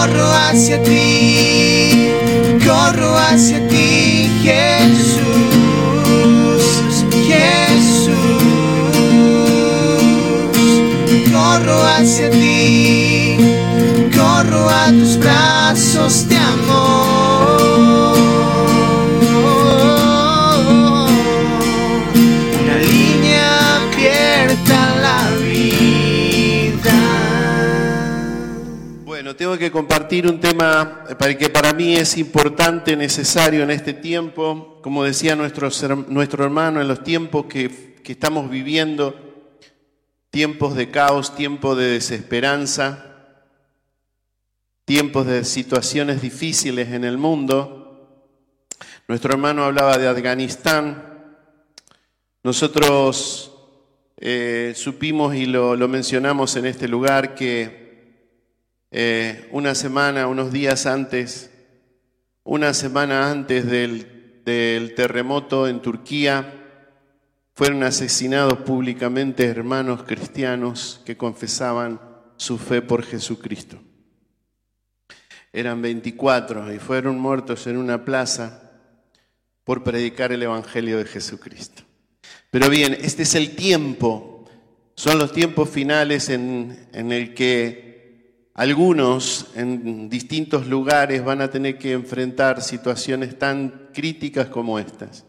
corro hacia ti, corro hacia ti, Jesús, Jesús, corro hacia ti, corro a tus brazos de amor. Tengo que compartir un tema para que para mí es importante, necesario en este tiempo. Como decía nuestro, her- nuestro hermano, en los tiempos que, estamos viviendo, tiempos de caos, tiempos de desesperanza, tiempos de situaciones difíciles en el mundo. Nuestro hermano hablaba de Afganistán. Nosotros eh, supimos y lo mencionamos en este lugar que eh, una semana, unos días antes, una semana antes del, terremoto en Turquía, fueron asesinados públicamente hermanos cristianos que confesaban su fe por Jesucristo. Eran 24 y fueron muertos en una plaza por predicar el Evangelio de Jesucristo. Pero bien, este es el tiempo, son los tiempos finales en el que algunos en distintos lugares van a tener que enfrentar situaciones tan críticas como estas.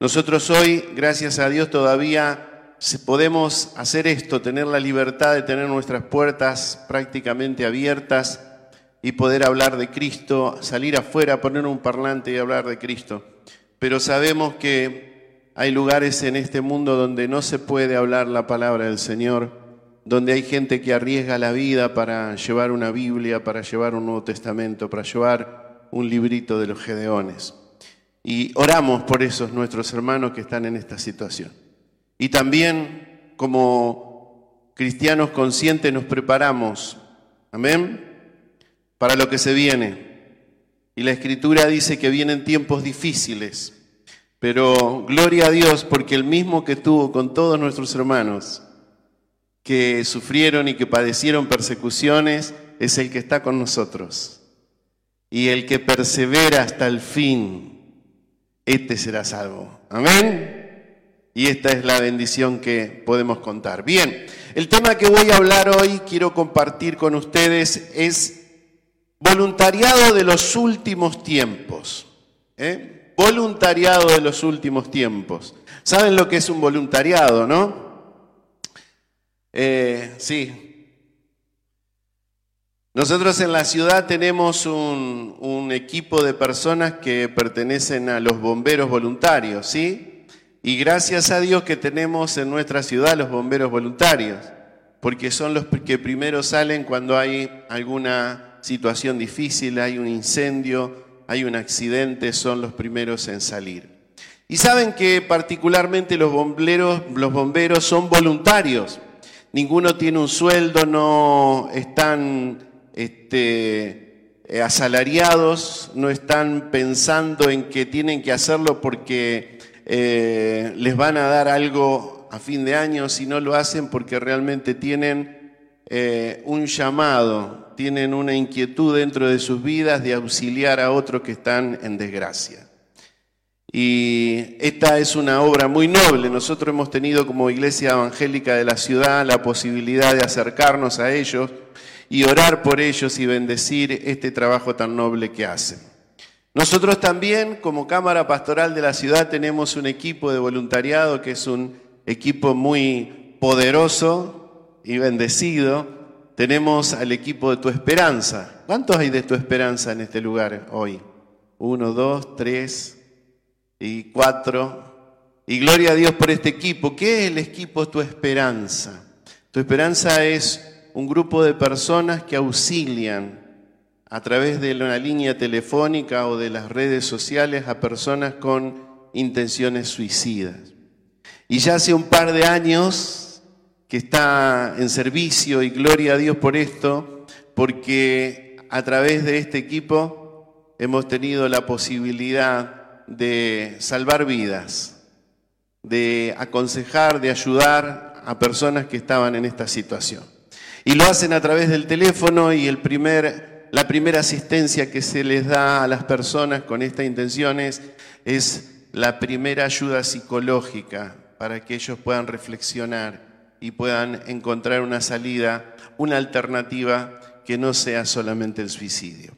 Nosotros hoy, gracias a Dios, todavía podemos hacer esto, tener la libertad de tener nuestras puertas prácticamente abiertas y poder hablar de Cristo, salir afuera, poner un parlante y hablar de Cristo. Pero sabemos que hay lugares en este mundo donde no se puede hablar la palabra del Señor, donde hay gente que arriesga la vida para llevar una Biblia, para llevar un Nuevo Testamento, para llevar un librito de los Gedeones. Y oramos por esos nuestros hermanos que están en esta situación. Y también como cristianos conscientes nos preparamos, amén, para lo que se viene. Y la escritura dice que vienen tiempos difíciles, pero gloria a Dios porque el mismo que tuvo con todos nuestros hermanos que sufrieron y que padecieron persecuciones es el que está con nosotros. Y el que persevera hasta el fin, este será salvo. Amén. Y esta es la bendición que podemos contar. Bien, el tema que voy a hablar hoy, quiero compartir con ustedes, es voluntariado de los últimos tiempos. ¿eh? Voluntariado de los últimos tiempos. ¿Saben lo que es un voluntariado, no? Eh, sí. Nosotros en la ciudad tenemos un, equipo de personas que pertenecen a los bomberos voluntarios, ¿sí? Y gracias a Dios que tenemos en nuestra ciudad los bomberos voluntarios, porque son los que primero salen cuando hay alguna situación difícil, hay un incendio, hay un accidente, son los primeros en salir. Y saben que particularmente los bomberos, los bomberos son voluntarios. Ninguno tiene un sueldo, no están este, eh, asalariados, no están pensando en que tienen que hacerlo porque eh, les van a dar algo a fin de año, sino lo hacen porque realmente tienen eh, un llamado, tienen una inquietud dentro de sus vidas de auxiliar a otros que están en desgracia. Y esta es una obra muy noble. Nosotros hemos tenido como iglesia evangélica de la ciudad la posibilidad de acercarnos a ellos y orar por ellos y bendecir este trabajo tan noble que hacen. Nosotros también, como Cámara Pastoral de la ciudad, tenemos un equipo de voluntariado que es un equipo muy poderoso y bendecido. Tenemos al equipo de Tu Esperanza. ¿Cuántos hay de Tu Esperanza en este lugar hoy? Uno, dos, tres y cuatro. Y gloria a Dios por este equipo. ¿Qué es el equipo Tu Esperanza? Tu Esperanza es un grupo de personas que auxilian a través de una línea telefónica o de las redes sociales a personas con intenciones suicidas. Y ya hace un par de años que está en servicio y gloria a Dios por esto, porque a través de este equipo hemos tenido la posibilidad de salvar vidas, de aconsejar, de ayudar a personas que estaban en esta situación. Y lo hacen a través del teléfono y el primer, La primera asistencia que se les da a las personas con esta intención es, es la primera ayuda psicológica para que ellos puedan reflexionar y puedan encontrar una salida, una alternativa que no sea solamente el suicidio.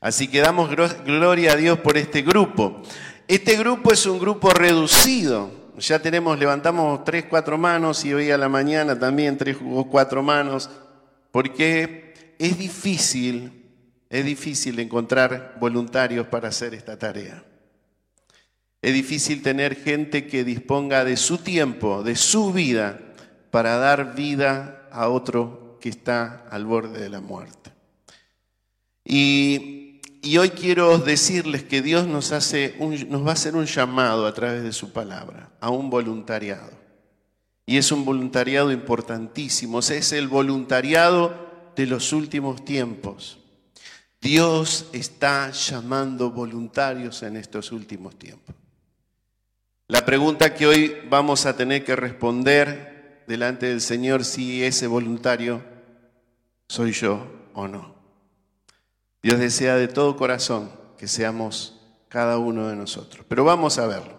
Así que damos gloria a Dios por este grupo. Este grupo es un grupo reducido. Ya tenemos, levantamos tres, cuatro manos y hoy a la mañana también tres o cuatro manos, porque es difícil, es difícil encontrar voluntarios para hacer esta tarea. Es difícil tener gente que disponga de su tiempo, de su vida, para dar vida a otro que está al borde de la muerte. Y y hoy quiero decirles que Dios nos, hace nos va a hacer un llamado a través de su palabra, a un voluntariado. Y es un voluntariado importantísimo, es el voluntariado de los últimos tiempos. Dios está llamando voluntarios en estos últimos tiempos. La pregunta que hoy vamos a tener que responder delante del Señor si ese voluntario soy yo o no. Dios desea de todo corazón que seamos cada uno de nosotros. Pero vamos a verlo.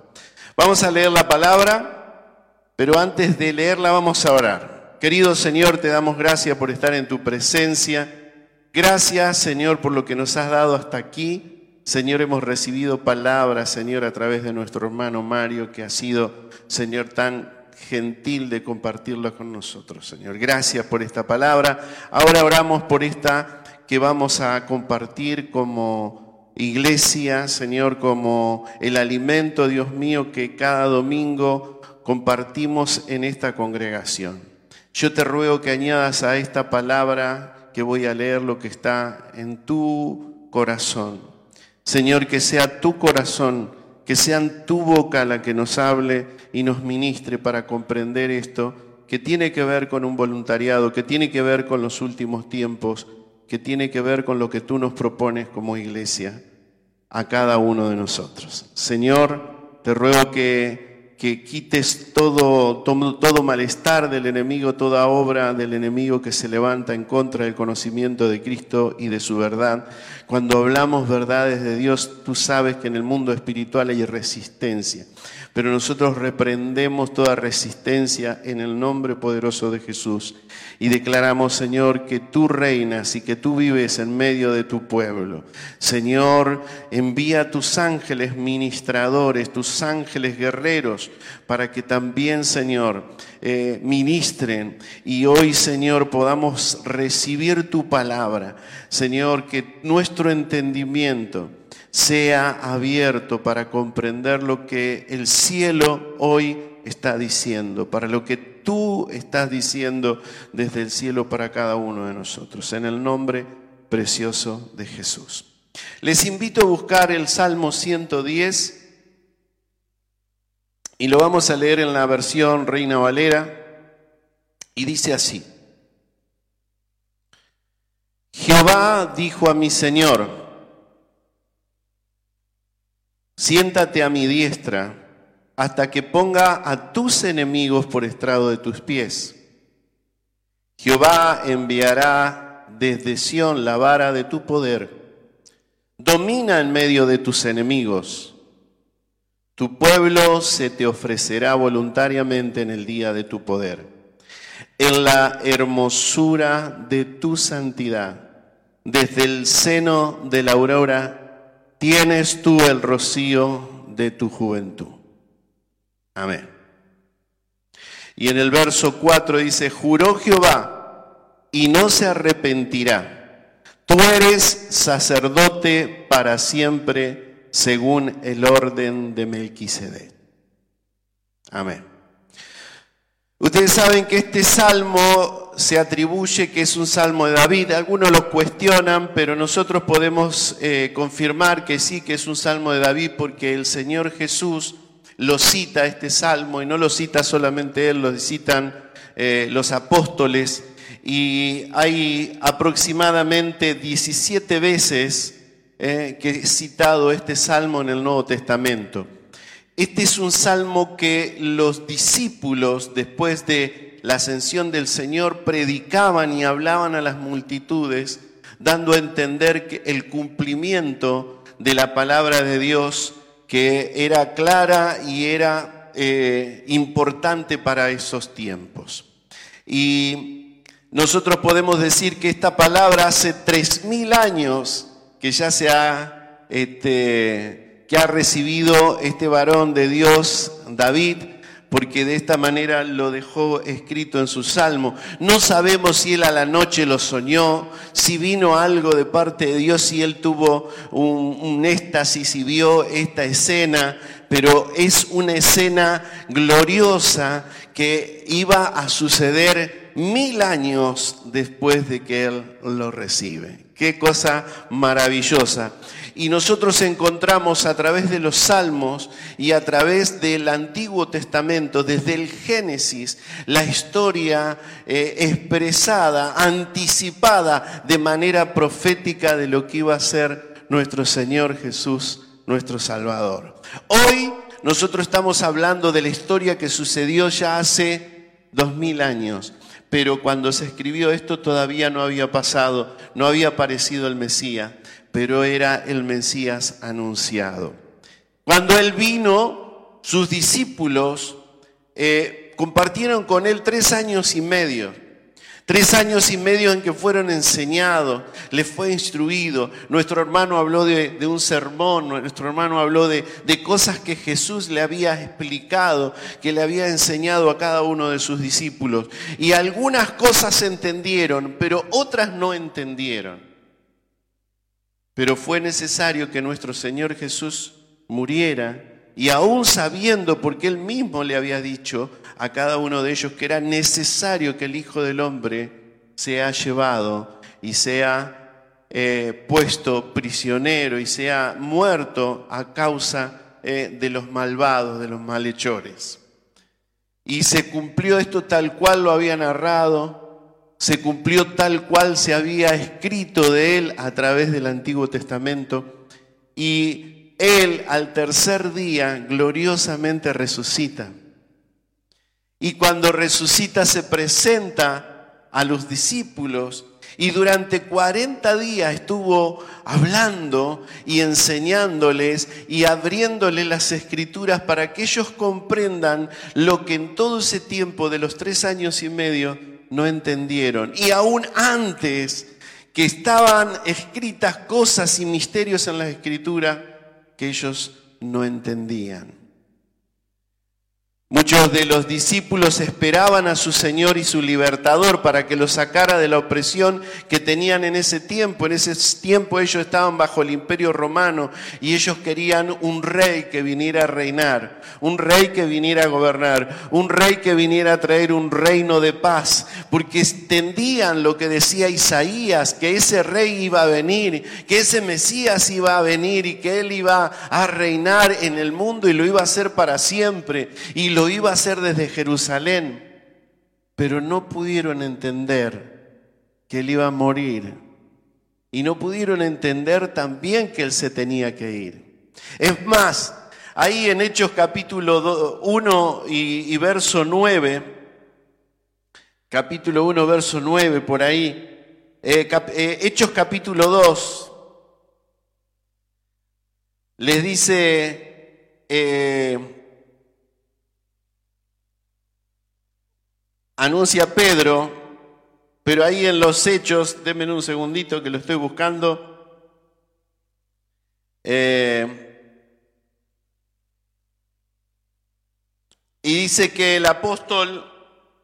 Vamos a leer la palabra, pero antes de leerla vamos a orar. Querido Señor, te damos gracias por estar en tu presencia. Gracias, Señor, por lo que nos has dado hasta aquí. Señor, hemos recibido palabras, Señor, a través de nuestro hermano Mario, que ha sido, Señor, tan gentil de compartirla con nosotros, Señor. Gracias por esta palabra. Ahora oramos por esta que vamos a compartir como iglesia, Señor, como el alimento, Dios mío, que cada domingo compartimos en esta congregación. Yo te ruego que añadas a esta palabra que voy a leer lo que está en tu corazón. Señor, que sea tu corazón, que sea tu boca la que nos hable y nos ministre para comprender esto que tiene que ver con un voluntariado, que tiene que ver con los últimos tiempos, que tiene que ver con lo que tú nos propones como iglesia a cada uno de nosotros. Señor, te ruego que, que quites todo, todo, todo malestar del enemigo, toda obra del enemigo que se levanta en contra del conocimiento de Cristo y de su verdad. Cuando hablamos verdades de Dios, tú sabes que en el mundo espiritual hay resistencia pero nosotros reprendemos toda resistencia en el nombre poderoso de Jesús y declaramos, Señor, que tú reinas y que tú vives en medio de tu pueblo. Señor, envía tus ángeles ministradores, tus ángeles guerreros, para que también, Señor, eh, ministren y hoy, Señor, podamos recibir tu palabra. Señor, que nuestro entendimiento, sea abierto para comprender lo que el cielo hoy está diciendo, para lo que tú estás diciendo desde el cielo para cada uno de nosotros, en el nombre precioso de Jesús. Les invito a buscar el Salmo 110 y lo vamos a leer en la versión Reina Valera y dice así. Jehová dijo a mi Señor, siéntate a mi diestra hasta que ponga a tus enemigos por estrado de tus pies. Jehová enviará desde Sión la vara de tu poder. Domina en medio de tus enemigos. Tu pueblo se te ofrecerá voluntariamente en el día de tu poder. En la hermosura de tu santidad, desde el seno de la aurora, tienes tú el rocío de tu juventud. Amén. Y en el verso 4 dice, juró Jehová y no se arrepentirá. Tú eres sacerdote para siempre según el orden de Melquisedec. Amén. Ustedes saben que este salmo se atribuye que es un salmo de David. Algunos lo cuestionan, pero nosotros podemos eh, confirmar que sí, que es un salmo de David, porque el Señor Jesús lo cita este salmo y no lo cita solamente él, lo citan eh, los apóstoles. Y hay aproximadamente 17 veces eh, que he citado este salmo en el Nuevo Testamento. Este es un salmo que los discípulos, después de la ascensión del Señor, predicaban y hablaban a las multitudes dando a entender que el cumplimiento de la palabra de Dios que era clara y era eh, importante para esos tiempos. Y nosotros podemos decir que esta palabra hace tres mil años que ya se ha, este, que ha recibido este varón de Dios, David, porque de esta manera lo dejó escrito en su salmo. No sabemos si él a la noche lo soñó, si vino algo de parte de Dios, si él tuvo un, un éxtasis y vio esta escena, pero es una escena gloriosa que iba a suceder mil años después de que él lo recibe. Qué cosa maravillosa. Y nosotros encontramos a través de los salmos y a través del Antiguo Testamento, desde el Génesis, la historia eh, expresada, anticipada de manera profética de lo que iba a ser nuestro Señor Jesús, nuestro Salvador. Hoy nosotros estamos hablando de la historia que sucedió ya hace dos mil años pero cuando se escribió esto todavía no había pasado, no había aparecido el Mesías, pero era el Mesías anunciado. Cuando él vino, sus discípulos eh, compartieron con él tres años y medio. Tres años y medio en que fueron enseñados, les fue instruido. Nuestro hermano habló de, un sermón, nuestro hermano habló de, cosas que Jesús le había explicado, que le había enseñado a cada uno de sus discípulos. Y algunas cosas entendieron, pero otras no entendieron. Pero fue necesario que nuestro Señor Jesús muriera y aún sabiendo, porque él mismo le había dicho a cada uno de ellos que era necesario que el Hijo del Hombre sea llevado y sea eh, puesto prisionero y sea muerto a causa eh, de los malvados, de los malhechores. Y se cumplió esto tal cual lo había narrado se cumplió tal cual se había escrito de él a través del Antiguo Testamento y él al tercer día gloriosamente resucita. Y cuando resucita se presenta a los discípulos y durante 40 días estuvo hablando y enseñándoles y abriéndoles las escrituras para que ellos comprendan lo que en todo ese tiempo de los tres años y medio no entendieron. Y aún antes que estaban escritas cosas y misterios en la escritura que ellos no entendían. Muchos de los discípulos esperaban a su Señor y su libertador para que los sacara de la opresión que tenían en ese tiempo. En ese tiempo ellos estaban bajo el imperio romano y ellos querían un rey que viniera a reinar, un rey que viniera a gobernar, un rey que viniera a traer un reino de paz, porque entendían lo que decía Isaías, que ese rey iba a venir, que ese Mesías iba a venir y que él iba a reinar en el mundo y lo iba a hacer para siempre. Y iba a hacer desde Jerusalén, pero no pudieron entender que él iba a morir y no pudieron entender también que él se tenía que ir. Es más, ahí en Hechos capítulo 1 y, verso 9, capítulo 1, verso 9, por ahí, eh, eh, Hechos capítulo 2, les dice, eh, anuncia Pedro, pero ahí en los hechos, denme un segundito que lo estoy buscando. Eh, y dice que el apóstol,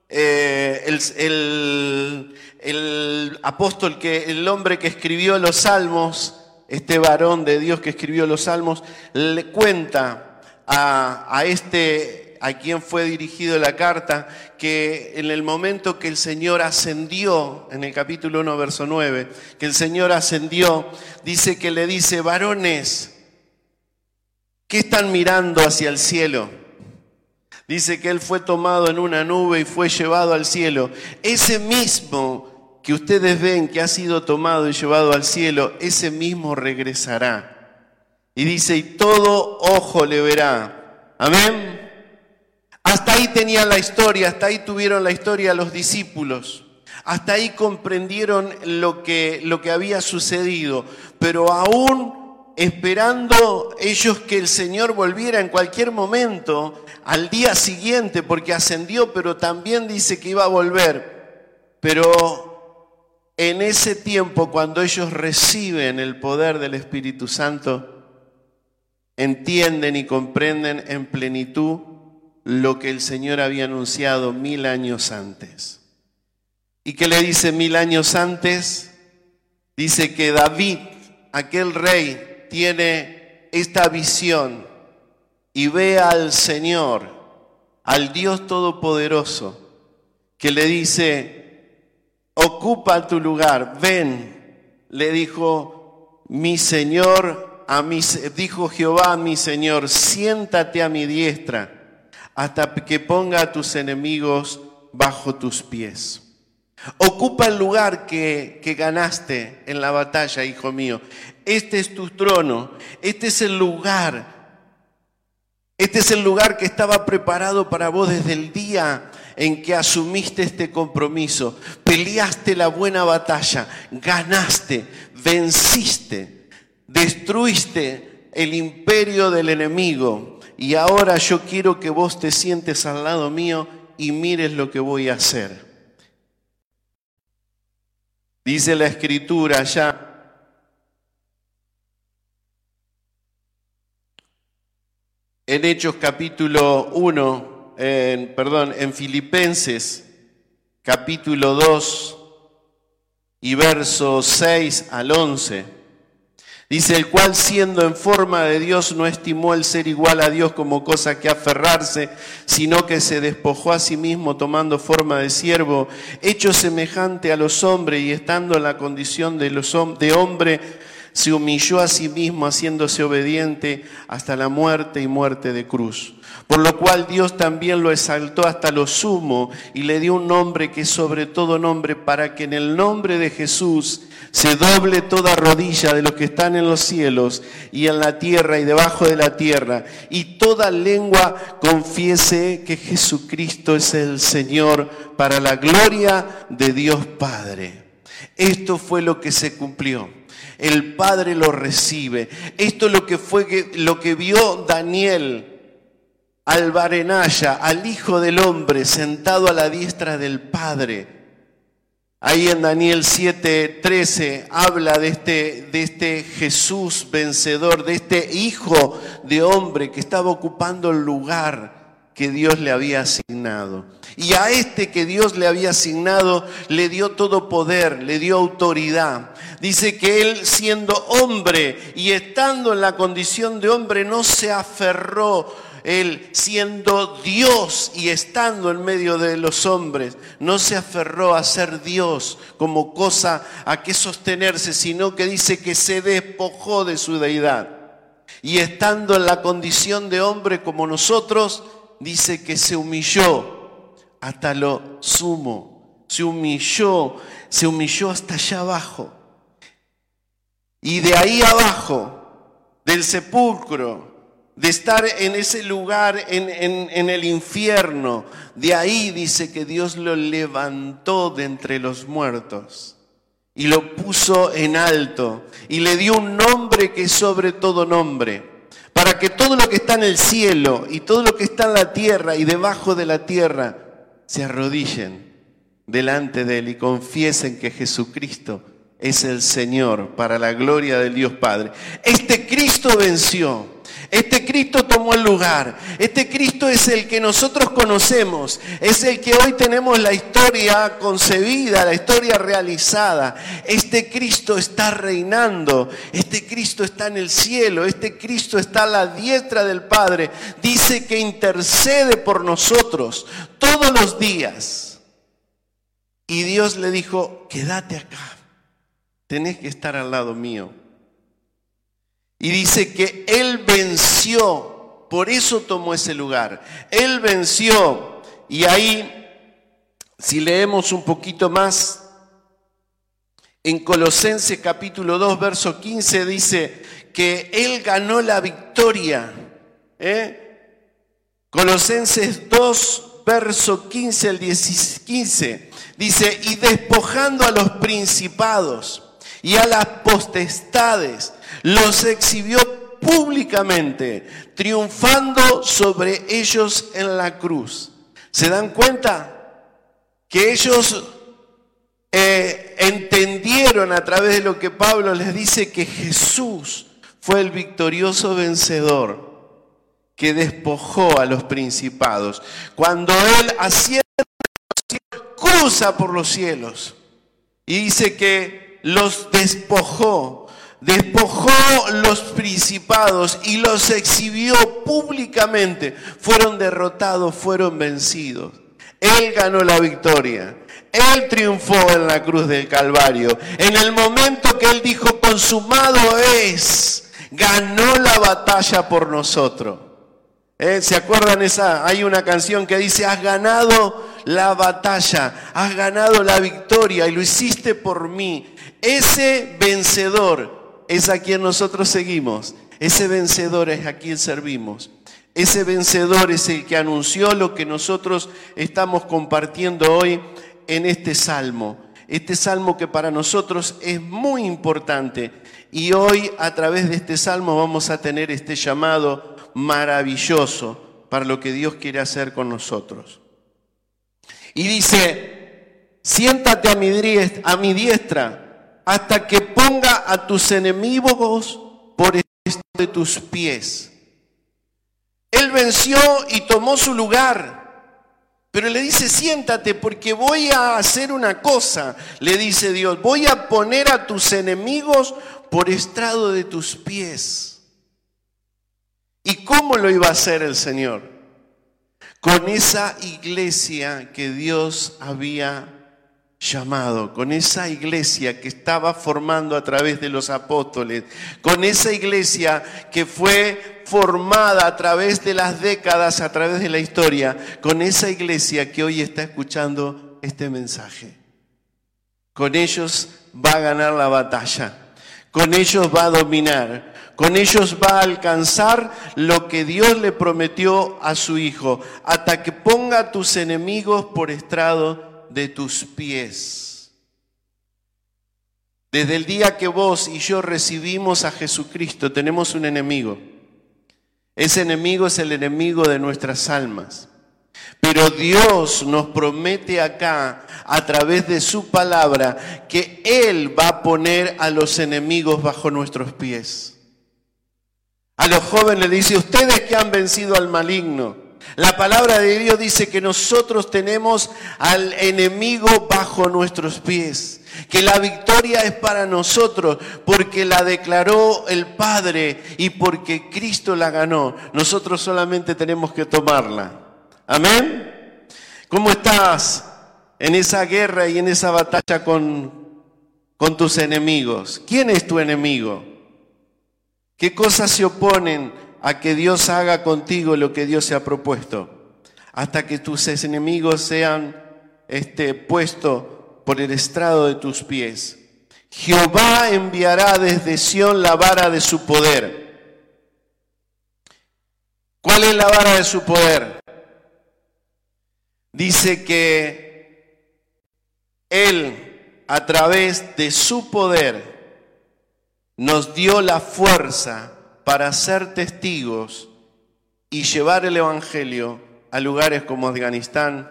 eh, el, el, apóstol, que el hombre que escribió los salmos, este varón de Dios que escribió los salmos, le cuenta a, a este a quien fue dirigido la carta, que en el momento que el Señor ascendió, en el capítulo 1, verso 9, que el Señor ascendió, dice que le dice, varones, ¿qué están mirando hacia el cielo? Dice que Él fue tomado en una nube y fue llevado al cielo. Ese mismo que ustedes ven que ha sido tomado y llevado al cielo, ese mismo regresará. Y dice, y todo ojo le verá. Amén. Hasta ahí tenían la historia, hasta ahí tuvieron la historia los discípulos. Hasta ahí comprendieron lo que, lo que había sucedido, pero aún esperando ellos que el Señor volviera en cualquier momento, al día siguiente, porque ascendió, pero también dice que iba a volver. Pero en ese tiempo, cuando ellos reciben el poder del Espíritu Santo, entienden y comprenden en plenitud lo que el Señor había anunciado mil años antes. ¿Y qué le dice mil años antes? Dice que David, aquel rey, tiene esta visión y ve al Señor, al Dios Todopoderoso, que le dice, ocupa tu lugar, ven, le dijo mi Señor, a mi, dijo Jehová a mi Señor, siéntate a mi diestra hasta que ponga a tus enemigos bajo tus pies. Ocupa el lugar que, que, ganaste en la batalla, hijo mío. Este es tu trono, este es el lugar. Este es el lugar que estaba preparado para vos desde el día en que asumiste este compromiso. Peleaste la buena batalla, ganaste, venciste, destruiste el imperio del enemigo. Y ahora yo quiero que vos te sientes al lado mío y mires lo que voy a hacer. Dice la escritura ya. En Hechos capítulo 1, en, perdón, en Filipenses capítulo 2 y versos 6 al 11. Dice, el cual siendo en forma de Dios no estimó el ser igual a Dios como cosa que aferrarse, sino que se despojó a sí mismo tomando forma de siervo, hecho semejante a los hombres y estando en la condición de, los, de hombre, se humilló a sí mismo haciéndose obediente hasta la muerte y muerte de cruz. Por lo cual Dios también lo exaltó hasta lo sumo y le dio un nombre que es sobre todo nombre para que en el nombre de Jesús se doble toda rodilla de los que están en los cielos y en la tierra y debajo de la tierra, y toda lengua confiese que Jesucristo es el Señor para la gloria de Dios Padre. Esto fue lo que se cumplió. El Padre lo recibe. Esto es lo que fue lo que vio Daniel al Barenaya, al Hijo del Hombre, sentado a la diestra del Padre Ahí en Daniel 7:13 habla de este, de este Jesús vencedor, de este hijo de hombre que estaba ocupando el lugar que Dios le había asignado. Y a este que Dios le había asignado le dio todo poder, le dio autoridad. Dice que él siendo hombre y estando en la condición de hombre no se aferró él siendo Dios y estando en medio de los hombres, no se aferró a ser Dios como cosa a que sostenerse, sino que dice que se despojó de su deidad. Y estando en la condición de hombre como nosotros, dice que se humilló hasta lo sumo, se humilló, se humilló hasta allá abajo. Y de ahí abajo, del sepulcro, de estar en ese lugar, en, el infierno. De ahí dice que Dios lo levantó de entre los muertos y lo puso en alto y le dio un nombre que es sobre todo nombre, para que todo lo que está en el cielo y todo lo que está en la tierra y debajo de la tierra se arrodillen delante de Él y confiesen que Jesucristo es el Señor para la gloria del Dios Padre. Este Cristo venció. Este Cristo tomó el lugar. Este Cristo es el que nosotros conocemos. Es el que hoy tenemos la historia concebida, la historia realizada. Este Cristo está reinando. Este Cristo está en el cielo. Este Cristo está a la diestra del Padre. Dice que intercede por nosotros todos los días. Y Dios le dijo, quédate acá. Tenés que estar al lado mío. Y dice que Él venció, por eso tomó ese lugar. Él venció. Y ahí, si leemos un poquito más, en Colosenses capítulo 2, verso 15 dice que Él ganó la victoria. ¿eh? Colosenses 2, verso 15 al 15. Dice, y despojando a los principados y a las potestades, los exhibió públicamente, triunfando sobre ellos en la cruz. ¿Se dan cuenta? Que ellos eh, entendieron a través de lo que Pablo les dice que Jesús fue el victorioso vencedor que despojó a los principados. Cuando él asciende cruza por los cielos y dice que los despojó, despojó los principados y los exhibió públicamente. Fueron derrotados, fueron vencidos. Él ganó la victoria. Él triunfó en la cruz del Calvario. En el momento que Él dijo, consumado es, ganó la batalla por nosotros. ¿Eh? ¿Se acuerdan esa? Hay una canción que dice, has ganado la batalla, has ganado la victoria y lo hiciste por mí. Ese vencedor es a quien nosotros seguimos. Ese vencedor es a quien servimos. Ese vencedor es el que anunció lo que nosotros estamos compartiendo hoy en este salmo. Este salmo que para nosotros es muy importante. Y hoy a través de este salmo vamos a tener este llamado maravilloso para lo que Dios quiere hacer con nosotros. Y dice, siéntate a mi, diestra, a mi diestra hasta que ponga a tus enemigos por de tus pies. Él venció y tomó su lugar. Pero le dice, siéntate porque voy a hacer una cosa, le dice Dios, voy a poner a tus enemigos por estrado de tus pies. ¿Y cómo lo iba a hacer el Señor? Con esa iglesia que Dios había llamado, con esa iglesia que estaba formando a través de los apóstoles, con esa iglesia que fue formada a través de las décadas, a través de la historia, con esa iglesia que hoy está escuchando este mensaje. Con ellos va a ganar la batalla, con ellos va a dominar, con ellos va a alcanzar lo que Dios le prometió a su Hijo, hasta que ponga a tus enemigos por estrado de tus pies. Desde el día que vos y yo recibimos a Jesucristo, tenemos un enemigo. Ese enemigo es el enemigo de nuestras almas. Pero Dios nos promete acá, a través de su palabra, que Él va a poner a los enemigos bajo nuestros pies. A los jóvenes le dice, ustedes que han vencido al maligno, la palabra de Dios dice que nosotros tenemos al enemigo bajo nuestros pies, que la victoria es para nosotros porque la declaró el Padre y porque Cristo la ganó. Nosotros solamente tenemos que tomarla. Amén. ¿Cómo estás en esa guerra y en esa batalla con, con tus enemigos? ¿Quién es tu enemigo? ¿Qué cosas se oponen? A que Dios haga contigo lo que Dios se ha propuesto, hasta que tus enemigos sean este, puestos por el estrado de tus pies. Jehová enviará desde Sión la vara de su poder. ¿Cuál es la vara de su poder? Dice que Él, a través de su poder, nos dio la fuerza para ser testigos y llevar el Evangelio a lugares como Afganistán,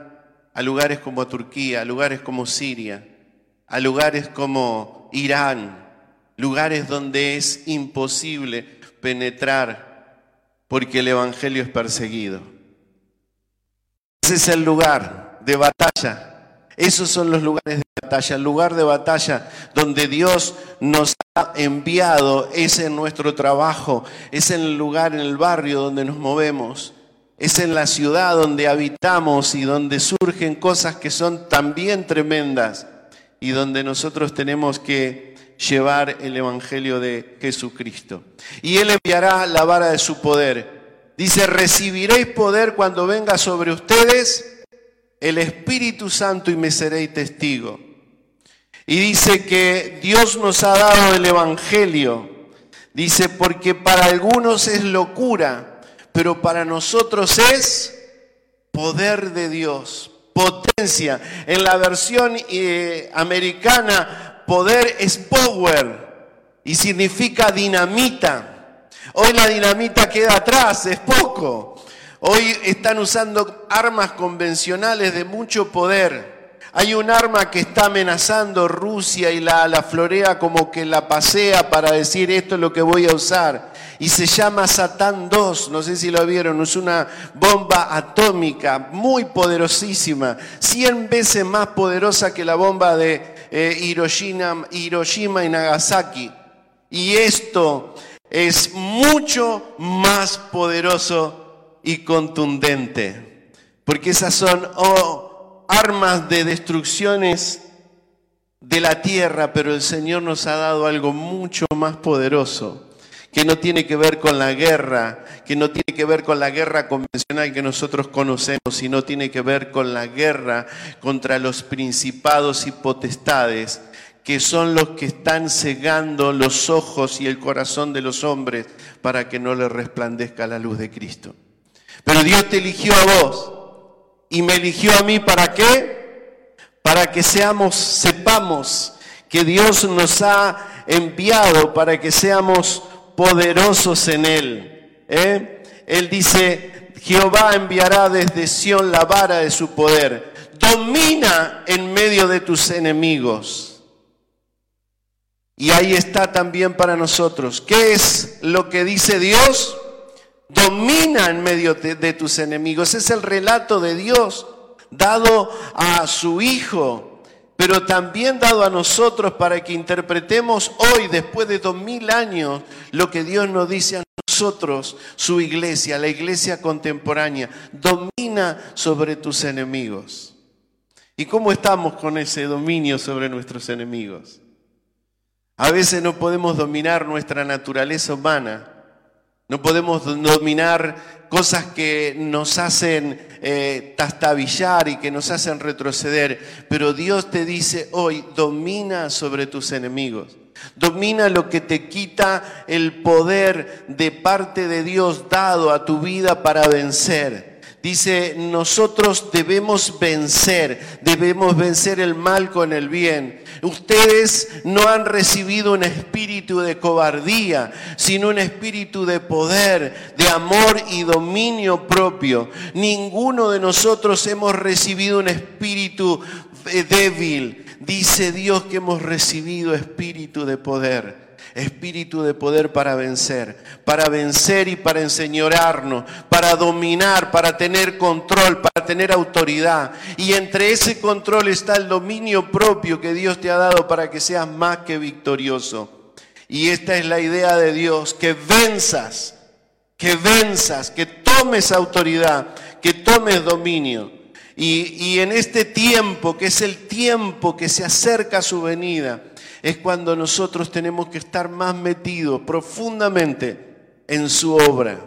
a lugares como Turquía, a lugares como Siria, a lugares como Irán, lugares donde es imposible penetrar porque el Evangelio es perseguido. Ese es el lugar de batalla esos son los lugares de batalla. El lugar de batalla donde Dios nos ha enviado es en nuestro trabajo, es en el lugar, en el barrio donde nos movemos, es en la ciudad donde habitamos y donde surgen cosas que son también tremendas y donde nosotros tenemos que llevar el Evangelio de Jesucristo. Y Él enviará la vara de su poder. Dice, recibiréis poder cuando venga sobre ustedes el Espíritu Santo y me seréis testigo. Y dice que Dios nos ha dado el Evangelio. Dice, porque para algunos es locura, pero para nosotros es poder de Dios. potencia. En la versión eh, americana, poder es power y significa dinamita. Hoy la dinamita queda atrás, es poco. Hoy están usando armas convencionales de mucho poder. Hay un arma que está amenazando Rusia y la, la florea como que la pasea para decir esto es lo que voy a usar. Y se llama Satán 2, no sé si lo vieron, es una bomba atómica muy poderosísima, 100 veces más poderosa que la bomba de eh, Hiroshima, Hiroshima y Nagasaki. Y esto es mucho más poderoso y contundente, porque esas son... Oh, armas de destrucciones de la tierra, pero el Señor nos ha dado algo mucho más poderoso, que no tiene que ver con la guerra, que no tiene que ver con la guerra convencional que nosotros conocemos, sino tiene que ver con la guerra contra los principados y potestades, que son los que están cegando los ojos y el corazón de los hombres para que no les resplandezca la luz de Cristo. Pero Dios te eligió a vos y me eligió a mí para qué? Para que seamos, sepamos que Dios nos ha enviado para que seamos poderosos en Él. ¿eh? Él dice, Jehová enviará desde Sión la vara de su poder. Domina en medio de tus enemigos. Y ahí está también para nosotros. ¿Qué es lo que dice Dios? Domina en medio de, tus enemigos. Es el relato de Dios dado a su Hijo, pero también dado a nosotros para que interpretemos hoy, después de dos mil años, lo que Dios nos dice a nosotros, su iglesia, la iglesia contemporánea. Domina sobre tus enemigos. ¿Y cómo estamos con ese dominio sobre nuestros enemigos? A veces no podemos dominar nuestra naturaleza humana no podemos dominar cosas que nos hacen eh, tastabillar y que nos hacen retroceder. Pero Dios te dice hoy, domina sobre tus enemigos. Domina lo que te quita el poder de parte de Dios dado a tu vida para vencer. Dice, nosotros debemos vencer, debemos vencer el mal con el bien. Ustedes no han recibido un espíritu de cobardía, sino un espíritu de poder, de amor y dominio propio. Ninguno de nosotros hemos recibido un espíritu eh, débil. Dice Dios que hemos recibido espíritu de poder espíritu de poder para vencer, para vencer y para enseñorarnos, para dominar, para tener control, para tener autoridad. Y entre ese control está el dominio propio que Dios te ha dado para que seas más que victorioso. Y esta es la idea de Dios, que venzas, que venzas, que tomes autoridad, que tomes dominio. Y, y en este tiempo, que es el tiempo que se acerca a su venida, es cuando nosotros tenemos que estar más metidos profundamente en su obra.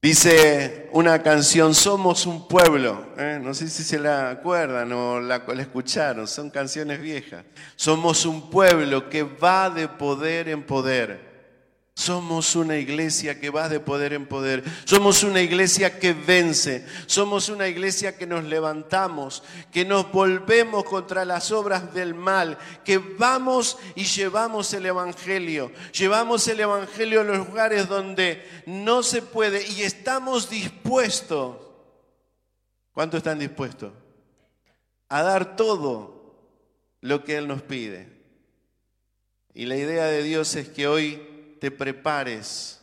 Dice una canción, somos un pueblo, ¿eh? no sé si se la acuerdan o la, la escucharon, son canciones viejas. Somos un pueblo que va de poder en poder somos una iglesia que va de poder en poder. Somos una iglesia que vence. Somos una iglesia que nos levantamos, que nos volvemos contra las obras del mal, que vamos y llevamos el Evangelio. Llevamos el Evangelio a los lugares donde no se puede y estamos dispuestos. ¿Cuánto están dispuestos? A dar todo lo que Él nos pide. Y la idea de Dios es que hoy te prepares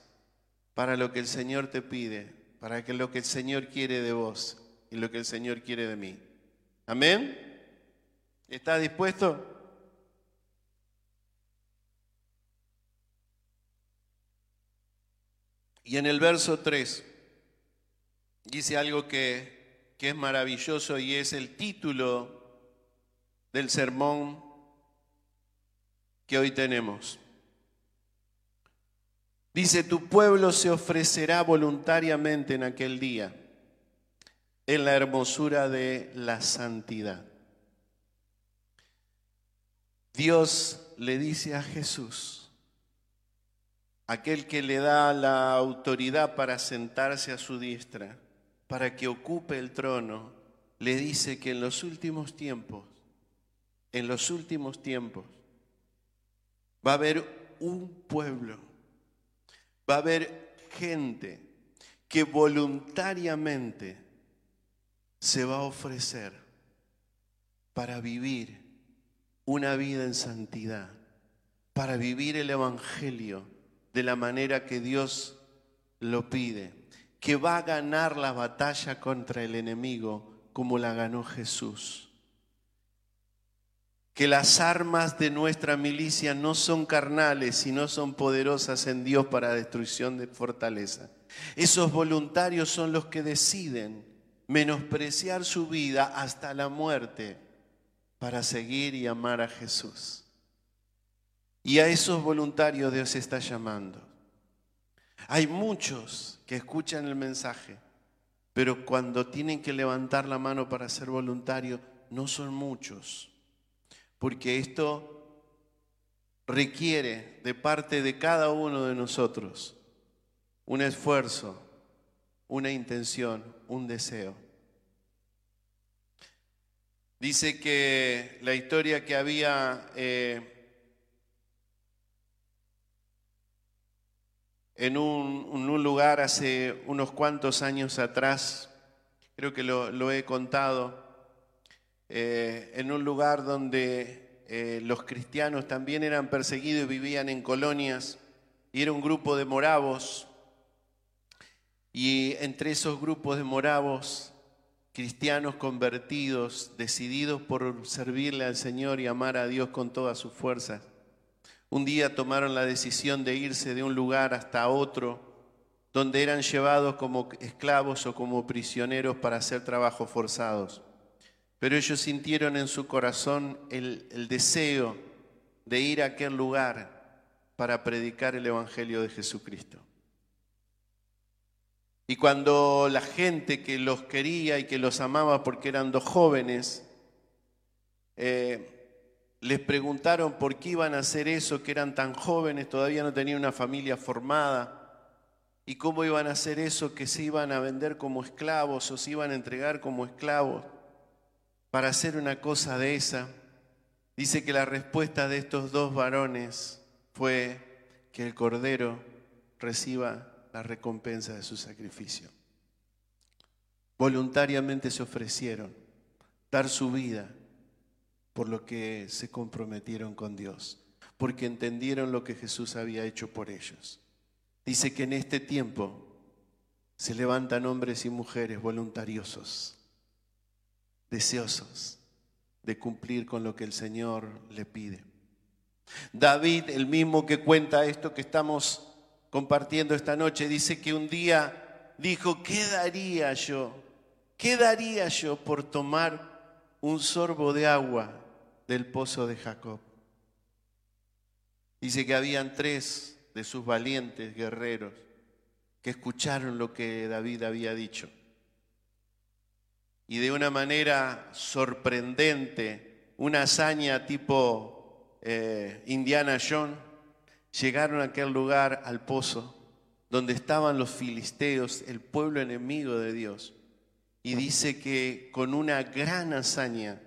para lo que el Señor te pide, para que lo que el Señor quiere de vos y lo que el Señor quiere de mí. Amén. ¿Estás dispuesto? Y en el verso 3 dice algo que, que es maravilloso y es el título del sermón que hoy tenemos. Dice, tu pueblo se ofrecerá voluntariamente en aquel día, en la hermosura de la santidad. Dios le dice a Jesús, aquel que le da la autoridad para sentarse a su diestra, para que ocupe el trono le dice que en los últimos tiempos, en los últimos tiempos, va a haber un pueblo, va a haber gente que voluntariamente se va a ofrecer para vivir una vida en santidad, para vivir el Evangelio de la manera que Dios lo pide, que va a ganar la batalla contra el enemigo como la ganó Jesús. Que las armas de nuestra milicia no son carnales, sino son poderosas en Dios para destrucción de fortaleza. Esos voluntarios son los que deciden menospreciar su vida hasta la muerte para seguir y amar a Jesús. Y a esos voluntarios Dios está llamando. Hay muchos que escuchan el mensaje, pero cuando tienen que levantar la mano para ser voluntario, no son muchos, porque esto requiere de parte de cada uno de nosotros un esfuerzo, una intención, un deseo. Dice que la historia que había eh, en, un, lugar hace unos cuantos años atrás, creo que lo, he contado, eh, en un lugar donde eh, los cristianos también eran perseguidos y vivían en colonias, y era un grupo de moravos, y entre esos grupos de moravos cristianos convertidos, decididos por servirle al Señor y amar a Dios con todas sus fuerzas. Un día tomaron la decisión de irse de un lugar hasta otro, donde eran llevados como esclavos o como prisioneros para hacer trabajos forzados. Pero ellos sintieron en su corazón el, deseo de ir a aquel lugar para predicar el Evangelio de Jesucristo. Y cuando la gente que los quería y que los amaba porque eran dos jóvenes, eh, les preguntaron por qué iban a hacer eso, que eran tan jóvenes, todavía no tenían una familia formada, y cómo iban a hacer eso, que se iban a vender como esclavos o se iban a entregar como esclavos para hacer una cosa de esa. Dice que la respuesta de estos dos varones fue que el Cordero reciba la recompensa de su sacrificio. Voluntariamente se ofrecieron dar su vida por lo que se comprometieron con Dios, porque entendieron lo que Jesús había hecho por ellos. Dice que en este tiempo se levantan hombres y mujeres voluntariosos, deseosos de cumplir con lo que el Señor le pide. David, el mismo que cuenta esto que estamos compartiendo esta noche, dice que un día dijo, ¿qué daría yo? ¿Qué daría yo por tomar un sorbo de agua del pozo de Jacob? Dice que habían tres de sus valientes guerreros que escucharon lo que David había dicho. Y de una manera sorprendente, una hazaña tipo eh, Indiana Jones, llegaron a aquel lugar, al pozo, donde estaban los filisteos, el pueblo enemigo de Dios. Y dice que con una gran hazaña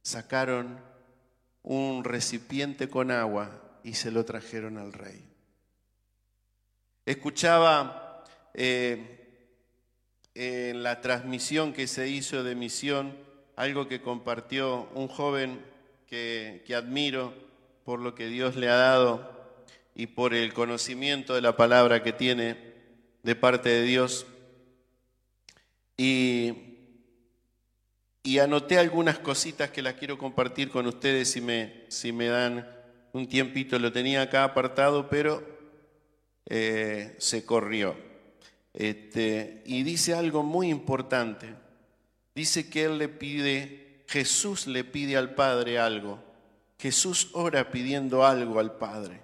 sacaron un recipiente con agua y se lo trajeron al rey. Escuchaba eh, en la transmisión que se hizo de misión algo que compartió un joven que, que admiro por lo que Dios le ha dado y por el conocimiento de la palabra que tiene de parte de Dios. Y, anoté algunas cositas que las quiero compartir con ustedes si me, si me dan un tiempito. Lo tenía acá apartado, pero eh, se corrió. Este, y dice algo muy importante. Dice que él le pide, Jesús le pide al Padre algo. Jesús ora pidiendo algo al Padre.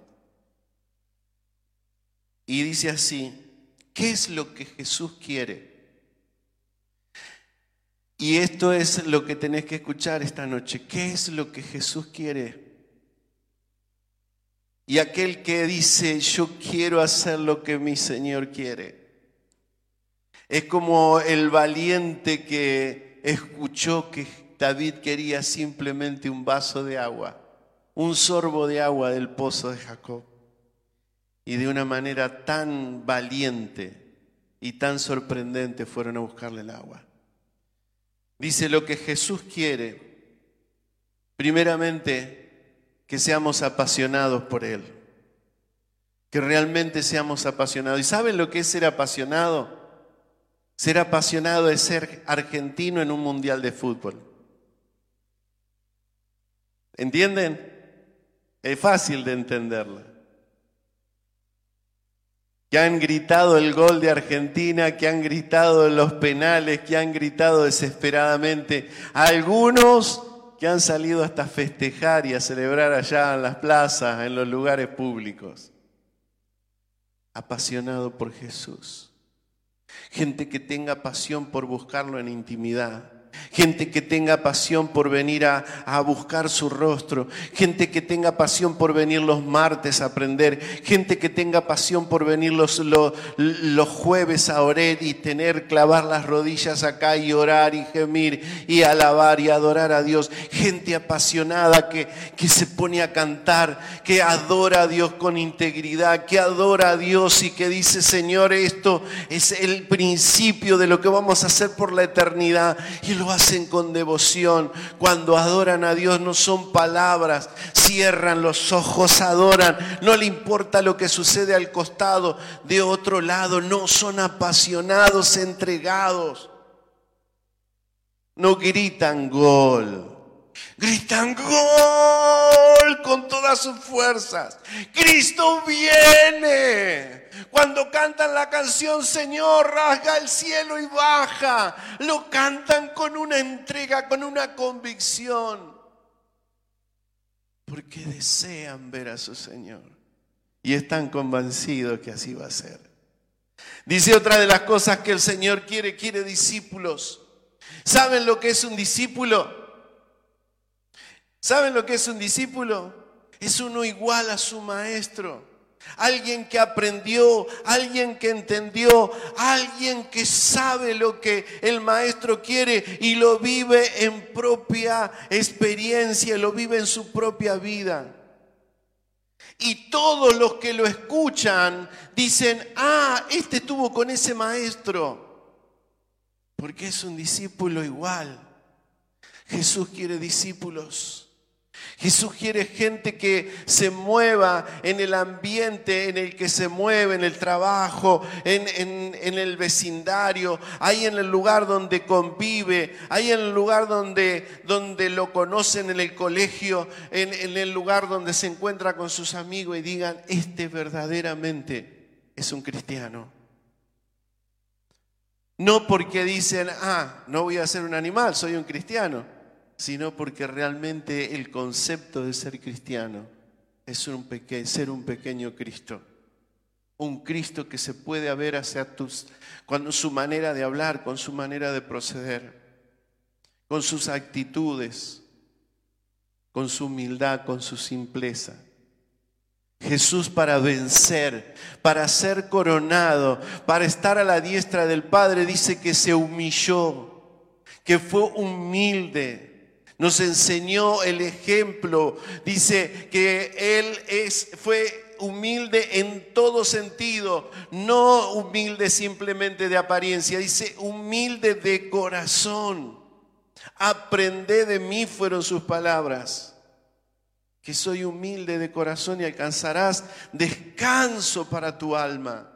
Y dice así, ¿qué es lo que Jesús quiere? Y esto es lo que tenés que escuchar esta noche. ¿Qué es lo que Jesús quiere? Y aquel que dice, yo quiero hacer lo que mi Señor quiere. Es como el valiente que escuchó que David quería simplemente un vaso de agua, un sorbo de agua del pozo de Jacob. Y de una manera tan valiente y tan sorprendente fueron a buscarle el agua. Dice lo que Jesús quiere, primeramente, que seamos apasionados por Él, que realmente seamos apasionados. ¿Y saben lo que es ser apasionado? Ser apasionado es ser argentino en un mundial de fútbol. ¿Entienden? Es fácil de entenderlo. Que han gritado el gol de Argentina, que han gritado los penales, que han gritado desesperadamente. Algunos que han salido hasta festejar y a celebrar allá en las plazas, en los lugares públicos. Apasionado por Jesús gente que tenga pasión por buscarlo en intimidad. Gente que tenga pasión por venir a, buscar su rostro. Gente que tenga pasión por venir los martes a aprender. Gente que tenga pasión por venir los, los, jueves a orar y tener, clavar las rodillas acá y orar y gemir y alabar y adorar a Dios. Gente apasionada que, que se pone a cantar, que adora a Dios con integridad, que adora a Dios y que dice, Señor, esto es el principio de lo que vamos a hacer por la eternidad. Y lo hacen con devoción. Cuando adoran a Dios no son palabras, cierran los ojos, adoran. No le importa lo que sucede al costado, de otro lado. No son apasionados, entregados. No gritan gol. Gritan gol con todas sus fuerzas. Cristo viene. Cuando cantan la canción Señor, rasga el cielo y baja, lo cantan con una entrega, con una convicción, porque desean ver a su Señor y están convencidos que así va a ser. Dice otra de las cosas que el Señor quiere, quiere discípulos. ¿Saben lo que es un discípulo? ¿Saben lo que es un discípulo? Es uno igual a su maestro. Alguien que aprendió, alguien que entendió, alguien que sabe lo que el maestro quiere y lo vive en propia experiencia, lo vive en su propia vida. Y todos los que lo escuchan dicen, ah, este estuvo con ese maestro, porque es un discípulo igual. Jesús quiere discípulos Jesús quiere gente que se mueva en el ambiente en el que se mueve, en el trabajo, en, el vecindario, ahí en el lugar donde convive, ahí en el lugar donde, donde lo conocen en el colegio, en, en el lugar donde se encuentra con sus amigos y digan, este verdaderamente es un cristiano. No porque dicen, ah, no voy a ser un animal, soy un cristiano sino porque realmente el concepto de ser cristiano es ser un pequeño Cristo. Un Cristo que se puede haber hacia tus, con su manera de hablar, con su manera de proceder, con sus actitudes, con su humildad, con su simpleza. Jesús para vencer, para ser coronado, para estar a la diestra del Padre, dice que se humilló, que fue humilde, nos enseñó el ejemplo. Dice que Él es, fue humilde en todo sentido, no humilde simplemente de apariencia, dice humilde de corazón. Aprende de mí fueron sus palabras, que soy humilde de corazón y alcanzarás descanso para tu alma.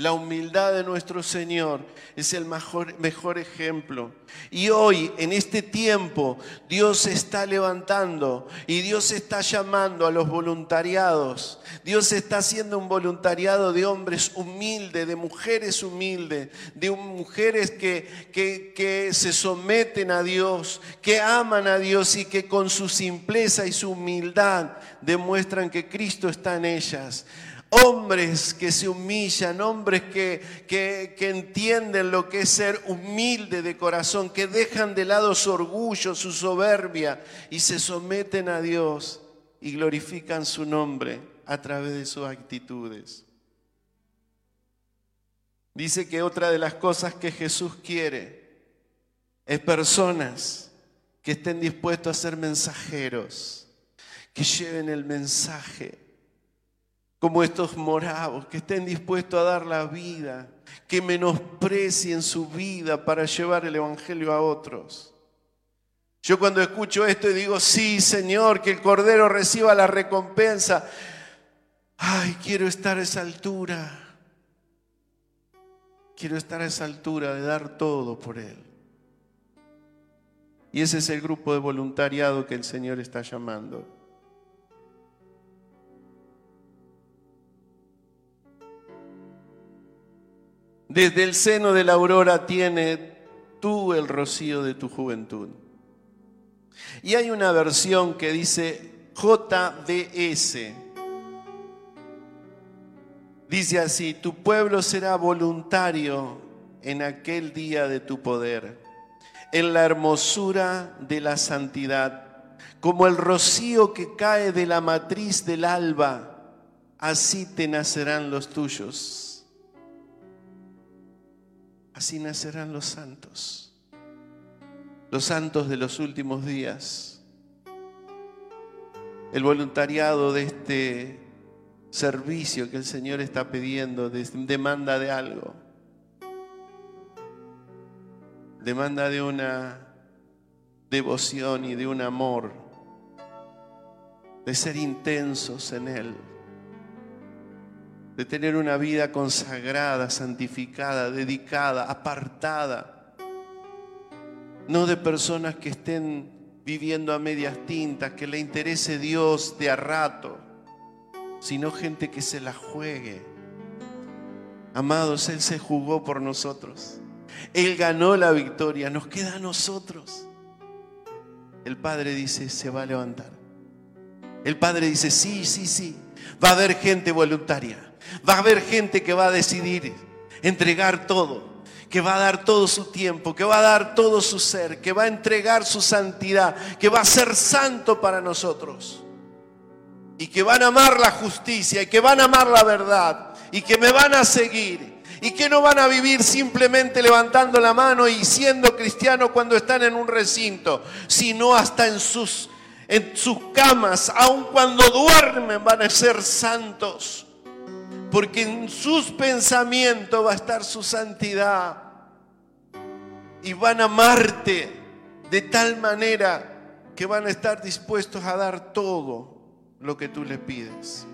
La humildad de nuestro Señor es el mejor, ejemplo. Y hoy, en este tiempo, Dios está levantando y Dios está llamando a los voluntariados. Dios está haciendo un voluntariado de hombres humildes, de mujeres humildes, de mujeres que, que, que se someten a Dios, que aman a Dios y que con su simpleza y su humildad demuestran que Cristo está en ellas. Hombres que se humillan, hombres que, que, entienden lo que es ser humilde de corazón, que dejan de lado su orgullo, su soberbia y se someten a Dios y glorifican su nombre a través de sus actitudes. Dice que otra de las cosas que Jesús quiere es personas que estén dispuestos a ser mensajeros, que lleven el mensaje, como estos moravos, que estén dispuestos a dar la vida, que menosprecien su vida para llevar el Evangelio a otros. Yo cuando escucho esto y digo, sí, Señor, que el Cordero reciba la recompensa, ay, quiero estar a esa altura. Quiero estar a esa altura de dar todo por Él. Y ese es el grupo de voluntariado que el Señor está llamando. Desde el seno de la aurora tiene tú el rocío de tu juventud. Y hay una versión que dice JDS. Dice así, tu pueblo será voluntario en aquel día de tu poder, en la hermosura de la santidad, como el rocío que cae de la matriz del alba, así te nacerán los tuyos, así nacerán los santos, los santos de los últimos días. El voluntariado de este servicio que el Señor está pidiendo, demanda de algo. Demanda de una devoción y de un amor, de ser intensos en Él, de tener una vida consagrada, santificada, dedicada, apartada, no de personas que estén viviendo a medias tintas, que le interese Dios de a rato sino gente que se la juegue. Amados, Él se jugó por nosotros. Él ganó la victoria, nos queda a nosotros. El Padre dice, se va a levantar. El Padre dice, sí, sí, sí. Va a haber gente voluntaria. Va a haber gente que va a decidir entregar todo, que va a dar todo su tiempo, que va a dar todo su ser, que va a entregar su santidad, que va a ser santo para nosotros. Y que van a amar la justicia y que van a amar la verdad y que me van a seguir y que no van a vivir simplemente levantando la mano y siendo cristianos cuando están en un recinto, sino hasta en sus, en sus camas, aun cuando duermen van a ser santos, porque en sus pensamientos va a estar su santidad y van a amarte de tal manera que van a estar dispuestos a dar todo lo que tú le pides.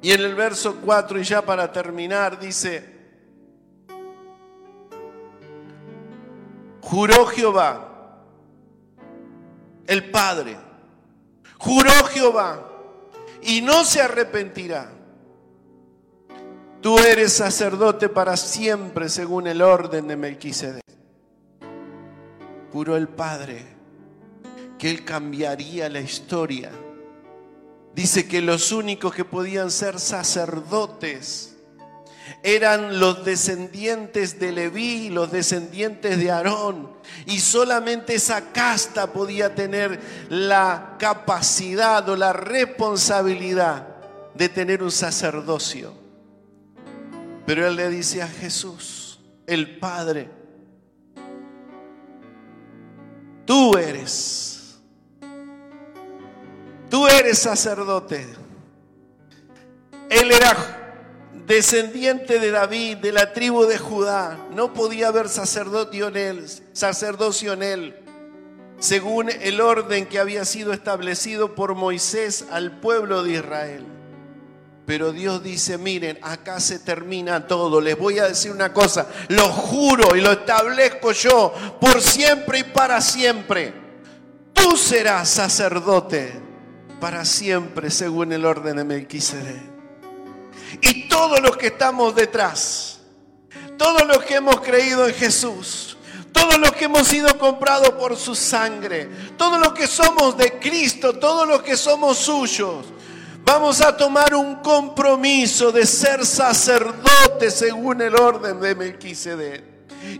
Y en el verso 4, y ya para terminar, dice, juró Jehová, el Padre, juró Jehová, y no se arrepentirá. Tú eres sacerdote para siempre según el orden de Melquisedec. Juró el Padre que Él cambiaría la historia. Dice que los únicos que podían ser sacerdotes eran los descendientes de Leví, los descendientes de Aarón. Y solamente esa casta podía tener la capacidad o la responsabilidad de tener un sacerdocio. Pero él le dice a Jesús, el Padre, tú eres Tú eres sacerdote. Él era descendiente de David, de la tribu de Judá. No podía haber sacerdocio en él, sacerdocio en él, según el orden que había sido establecido por Moisés al pueblo de Israel. Pero Dios dice, miren, acá se termina todo. Les voy a decir una cosa, lo juro y lo establezco yo por siempre y para siempre. Tú serás sacerdote para siempre según el orden de Melquisedec. Y todos los que estamos detrás, todos los que hemos creído en Jesús, todos los que hemos sido comprados por su sangre, todos los que somos de Cristo, todos los que somos suyos, vamos a tomar un compromiso de ser sacerdotes según el orden de Melquisedec.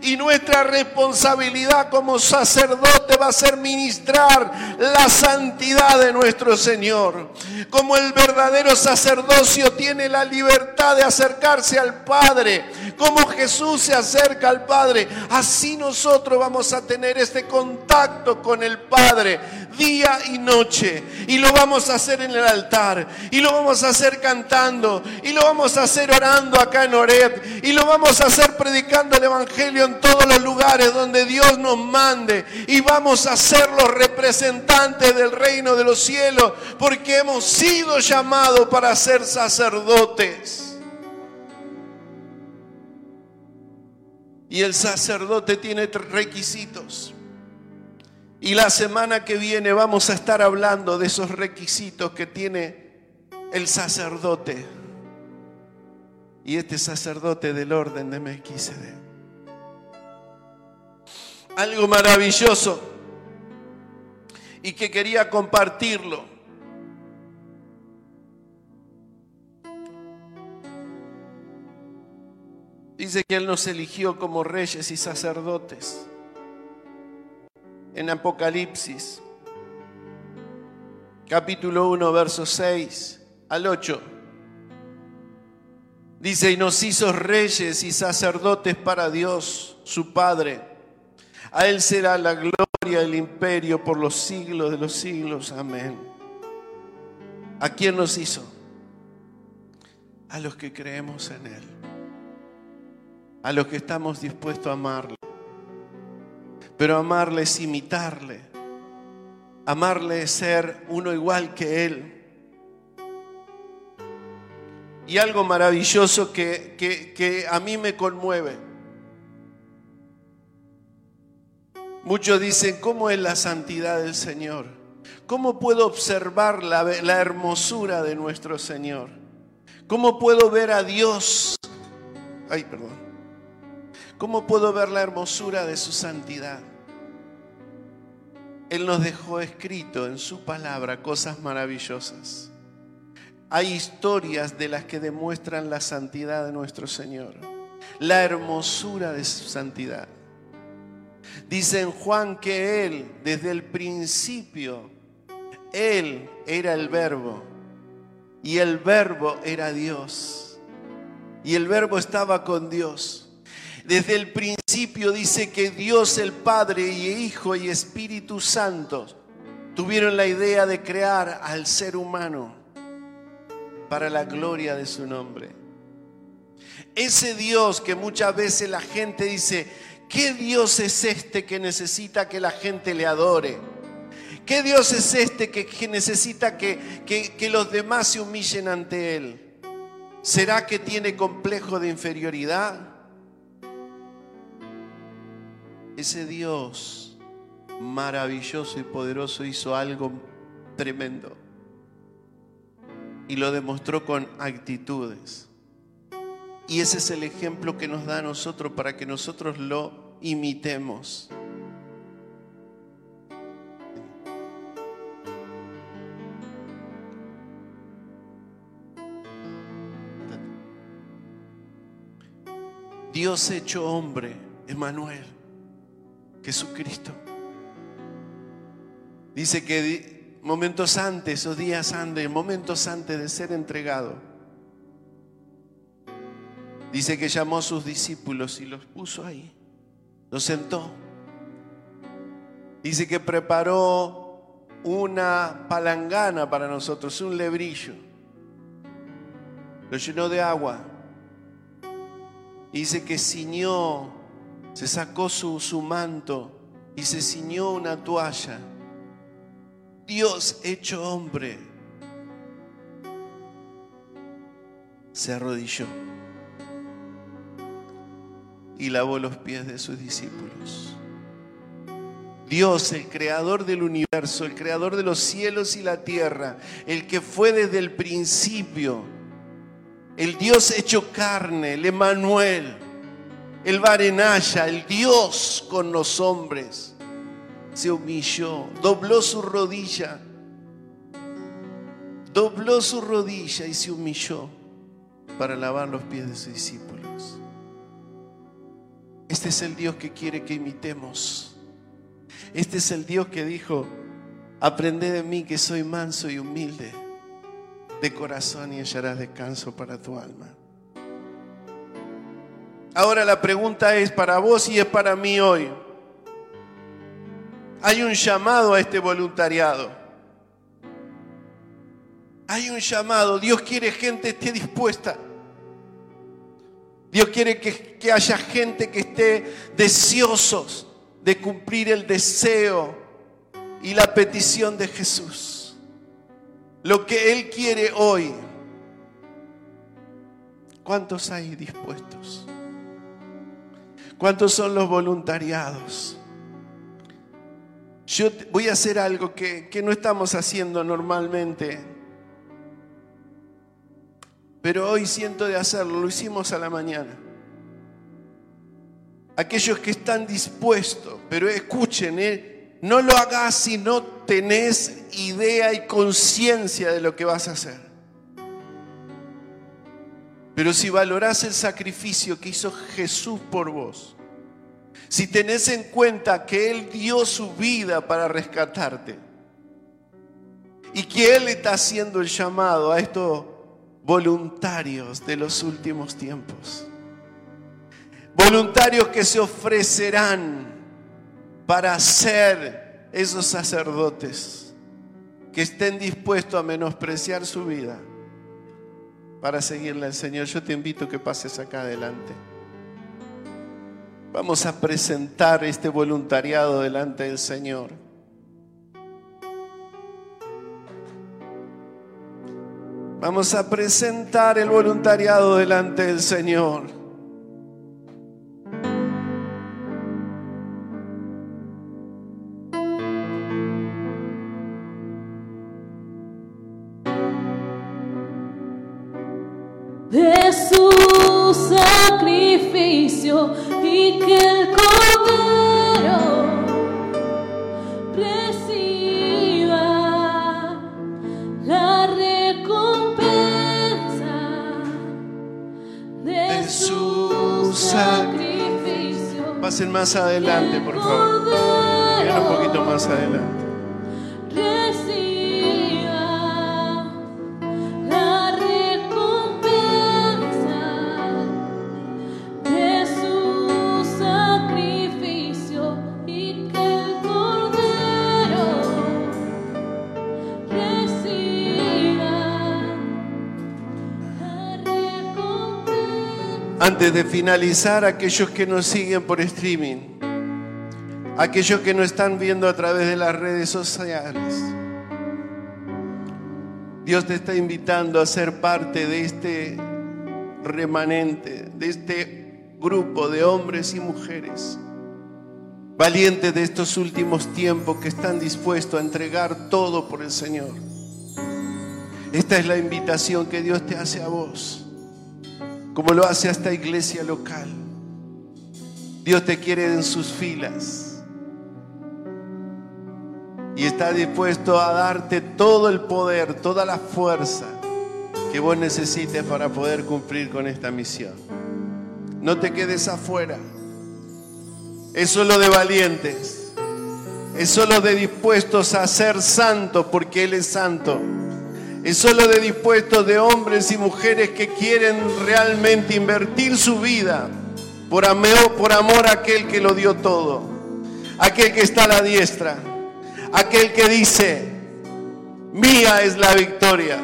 Y nuestra responsabilidad como sacerdote va a ser ministrar la santidad de nuestro Señor. Como el verdadero sacerdocio tiene la libertad de acercarse al Padre, como Jesús se acerca al Padre, así nosotros vamos a tener este contacto con el Padre día y noche. Y lo vamos a hacer en el altar, y lo vamos a hacer cantando, y lo vamos a hacer orando acá en Oreb, y lo vamos a hacer predicando el Evangelio en todos los lugares donde Dios nos mande. Y vamos a ser los representantes del reino de los cielos, porque hemos sido llamados para ser sacerdotes. Y el sacerdote tiene requisitos. Y la semana que viene vamos a estar hablando de esos requisitos que tiene el sacerdote. Y este sacerdote del orden de Melquisedec. Algo maravilloso y que quería compartirlo. Dice que Él nos eligió como reyes y sacerdotes en Apocalipsis, capítulo 1, versos 6 al 8. Dice, y nos hizo reyes y sacerdotes para Dios, su Padre. A Él será la gloria, el imperio por los siglos de los siglos. Amén. ¿A quién nos hizo? A los que creemos en Él. A los que estamos dispuestos a amarlo. Pero amarle es imitarle. Amarle es ser uno igual que Él. Y algo maravilloso que, que, a mí me conmueve. Muchos dicen, ¿cómo es la santidad del Señor? ¿Cómo puedo observar la, la hermosura de nuestro Señor? ¿Cómo puedo ver a Dios? Ay, perdón. ¿Cómo puedo ver la hermosura de su santidad? Él nos dejó escrito en su palabra cosas maravillosas. Hay historias de las que demuestran la santidad de nuestro Señor, la hermosura de su santidad. Dice en Juan que Él, desde el principio, Él era el verbo y el verbo era Dios y el verbo estaba con Dios. Desde el principio dice que Dios el Padre y Hijo y Espíritu Santo tuvieron la idea de crear al ser humano para la gloria de su nombre. Ese Dios que muchas veces la gente dice, ¿qué Dios es este que necesita que la gente le adore? ¿Qué Dios es este que, necesita que, que los demás se humillen ante Él? ¿Será que tiene complejo de inferioridad? ese Dios maravilloso y poderoso hizo algo tremendo. Y lo demostró con actitudes. Y ese es el ejemplo que nos da a nosotros para que nosotros lo imitemos. Dios hecho hombre, Emanuel. Jesucristo. Dice que momentos antes, o días antes, momentos antes de ser entregado, dice que llamó a sus discípulos y los puso ahí, los sentó. Dice que preparó una palangana para nosotros, un lebrillo. Lo llenó de agua. Dice que ciñó se sacó su, su manto y se ciñó una toalla. Dios hecho hombre se arrodilló y lavó los pies de sus discípulos. Dios, el creador del universo, el creador de los cielos y la tierra, el que fue desde el principio, el Dios hecho carne, el Emanuel, el Barenaya, el Dios con los hombres, se humilló, dobló su rodilla, dobló su rodilla y se humilló para lavar los pies de sus discípulos. Es Este es el Dios que quiere que imitemos. Este es el Dios que dijo, aprende de mí que soy manso y humilde de corazón y hallarás descanso para tu alma. Ahora la pregunta es para vos y es para mí hoy. Hay un llamado a este voluntariado. Hay un llamado. Dios quiere gente esté dispuesta. Dios quiere que, haya gente que esté deseosos de cumplir el deseo y la petición de Jesús. Lo que Él quiere hoy. ¿Cuántos hay dispuestos? ¿Cuántos son los voluntariados? Yo voy a hacer algo que no estamos haciendo normalmente, pero hoy siento de hacerlo, lo hicimos a la mañana. Aquellos que están dispuestos, pero escuchen, ¿eh? no lo hagas si no tenés idea y conciencia de lo que vas a hacer. Pero si valorás el sacrificio que hizo Jesús por vos, si tenés en cuenta que Él dio su vida para rescatarte y que Él está haciendo el llamado a estos voluntarios de los últimos tiempos, voluntarios que se ofrecerán para ser esos sacerdotes que estén dispuestos a menospreciar su vida para seguirle al Señor. Yo te invito a que pases acá adelante. Vamos a presentar este voluntariado delante del Señor. Vamos a presentar el voluntariado delante del Señor. de su sacrificio y que el más adelante, por favor. Vengan un poquito más adelante. Antes de finalizar, aquellos que nos siguen por streaming, aquellos que nos están viendo a través de las redes sociales, Dios te está invitando a ser parte de este remanente, de este grupo de hombres y mujeres valientes de estos últimos tiempos que están dispuestos a entregar todo por el Señor. Esta es la invitación que Dios te hace a vos como lo hace esta iglesia local. Dios te quiere en sus filas y está dispuesto a darte todo el poder, toda la fuerza que vos necesites para poder cumplir con esta misión. No te quedes afuera. Es solo de valientes. Es solo de dispuestos a ser santos porque Él es santo. Es solo de dispuestos de hombres y mujeres que quieren realmente invertir su vida por amor, por amor a aquel que lo dio todo. Aquel que está a la diestra. Aquel que dice, mía es la victoria.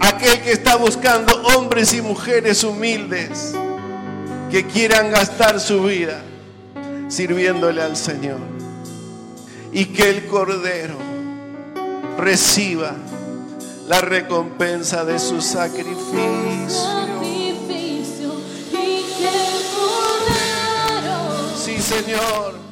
Aquel que está buscando hombres y mujeres humildes que quieran gastar su vida sirviéndole al Señor. Y que el Cordero reciba la recompensa de su sacrificio. Sí, Señor.